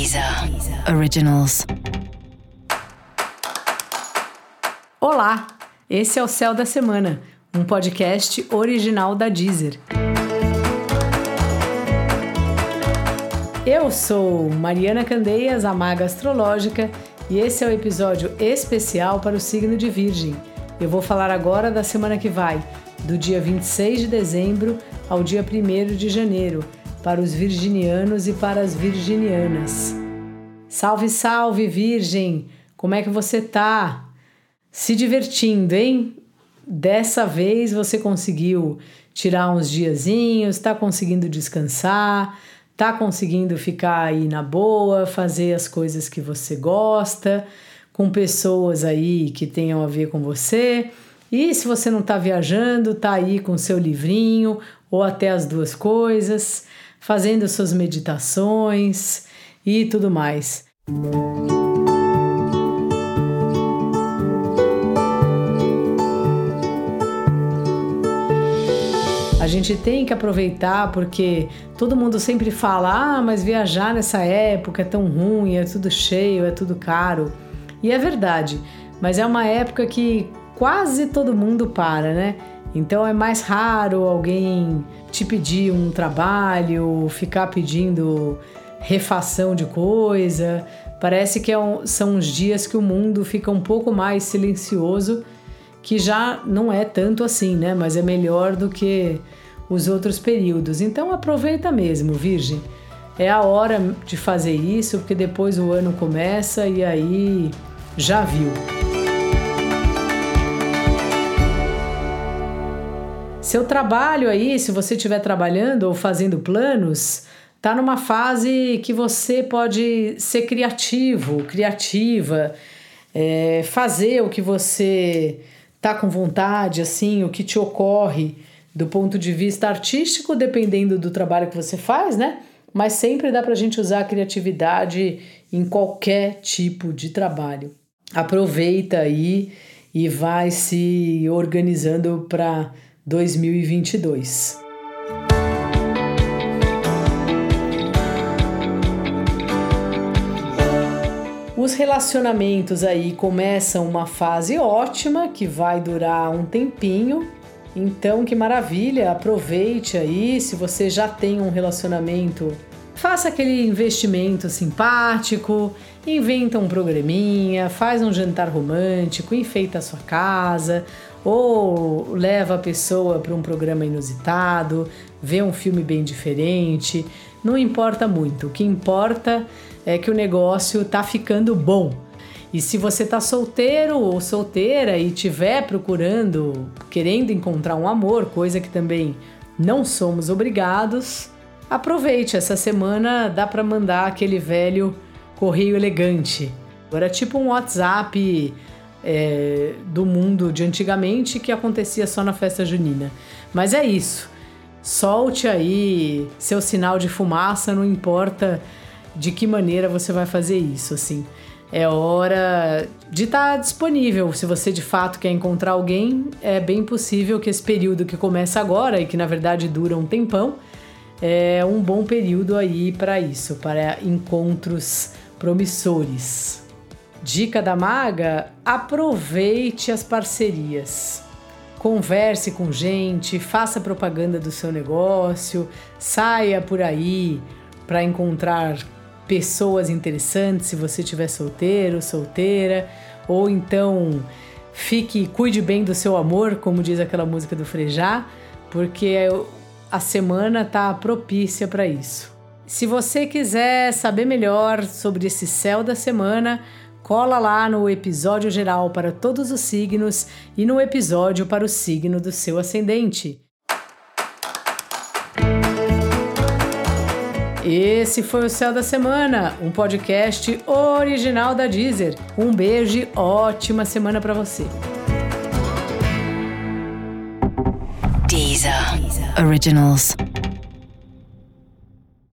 Deezer Originals. Olá, esse é o Céu da Semana, um podcast original da Deezer. Eu sou Mariana Candeias, a maga astrológica, e esse é o episódio especial para o signo de Virgem. Eu vou falar agora da semana que vai, do dia 26 de dezembro ao dia 1 de janeiro para os virginianos e para as virginianas. Salve, salve, Virgem! Como é que você tá? Se divertindo, hein? Dessa vez você conseguiu tirar uns diazinhos, tá conseguindo descansar, tá conseguindo ficar aí na boa, fazer as coisas que você gosta, com pessoas aí que tenham a ver com você. E se você não está viajando, tá aí com seu livrinho ou até as duas coisas fazendo suas meditações e tudo mais. A gente tem que aproveitar porque todo mundo sempre fala: ah, mas viajar nessa época é tão ruim, é tudo cheio, é tudo caro. E é verdade, mas é uma época que quase todo mundo para, né? Então é mais raro alguém te pedir um trabalho, ficar pedindo refação de coisa. Parece que é um, são os dias que o mundo fica um pouco mais silencioso, que já não é tanto assim, né? Mas é melhor do que os outros períodos. Então aproveita mesmo, Virgem. É a hora de fazer isso, porque depois o ano começa e aí já viu. Seu trabalho aí, se você estiver trabalhando ou fazendo planos, tá numa fase que você pode ser criativo, criativa, é, fazer o que você tá com vontade, assim, o que te ocorre do ponto de vista artístico, dependendo do trabalho que você faz, né? Mas sempre dá para a gente usar a criatividade em qualquer tipo de trabalho. Aproveita aí e vai se organizando para 2022. Os relacionamentos aí começam uma fase ótima que vai durar um tempinho. Então, que maravilha! Aproveite aí. Se você já tem um relacionamento, faça aquele investimento simpático, inventa um programinha, faz um jantar romântico, enfeita a sua casa, ou leva a pessoa para um programa inusitado, vê um filme bem diferente, não importa muito. O que importa é que o negócio tá ficando bom. E se você tá solteiro ou solteira e tiver procurando, querendo encontrar um amor, coisa que também não somos obrigados, aproveite essa semana, dá para mandar aquele velho correio elegante. Agora tipo um WhatsApp é, do mundo de antigamente que acontecia só na festa junina. Mas é isso. Solte aí seu sinal de fumaça, não importa de que maneira você vai fazer isso, assim. É hora de estar tá disponível. Se você de fato quer encontrar alguém, é bem possível que esse período que começa agora e que na verdade dura um tempão, é um bom período aí para isso, para encontros promissores. Dica da maga: aproveite as parcerias. Converse com gente, faça propaganda do seu negócio, saia por aí para encontrar pessoas interessantes se você estiver solteiro, solteira, ou então fique, cuide bem do seu amor, como diz aquela música do Frejá, porque a semana tá propícia para isso. Se você quiser saber melhor sobre esse céu da semana, cola lá no episódio geral para todos os signos e no episódio para o signo do seu ascendente. Esse foi o Céu da Semana, um podcast original da Deezer. Um beijo e ótima semana para você. Deezer. Originals.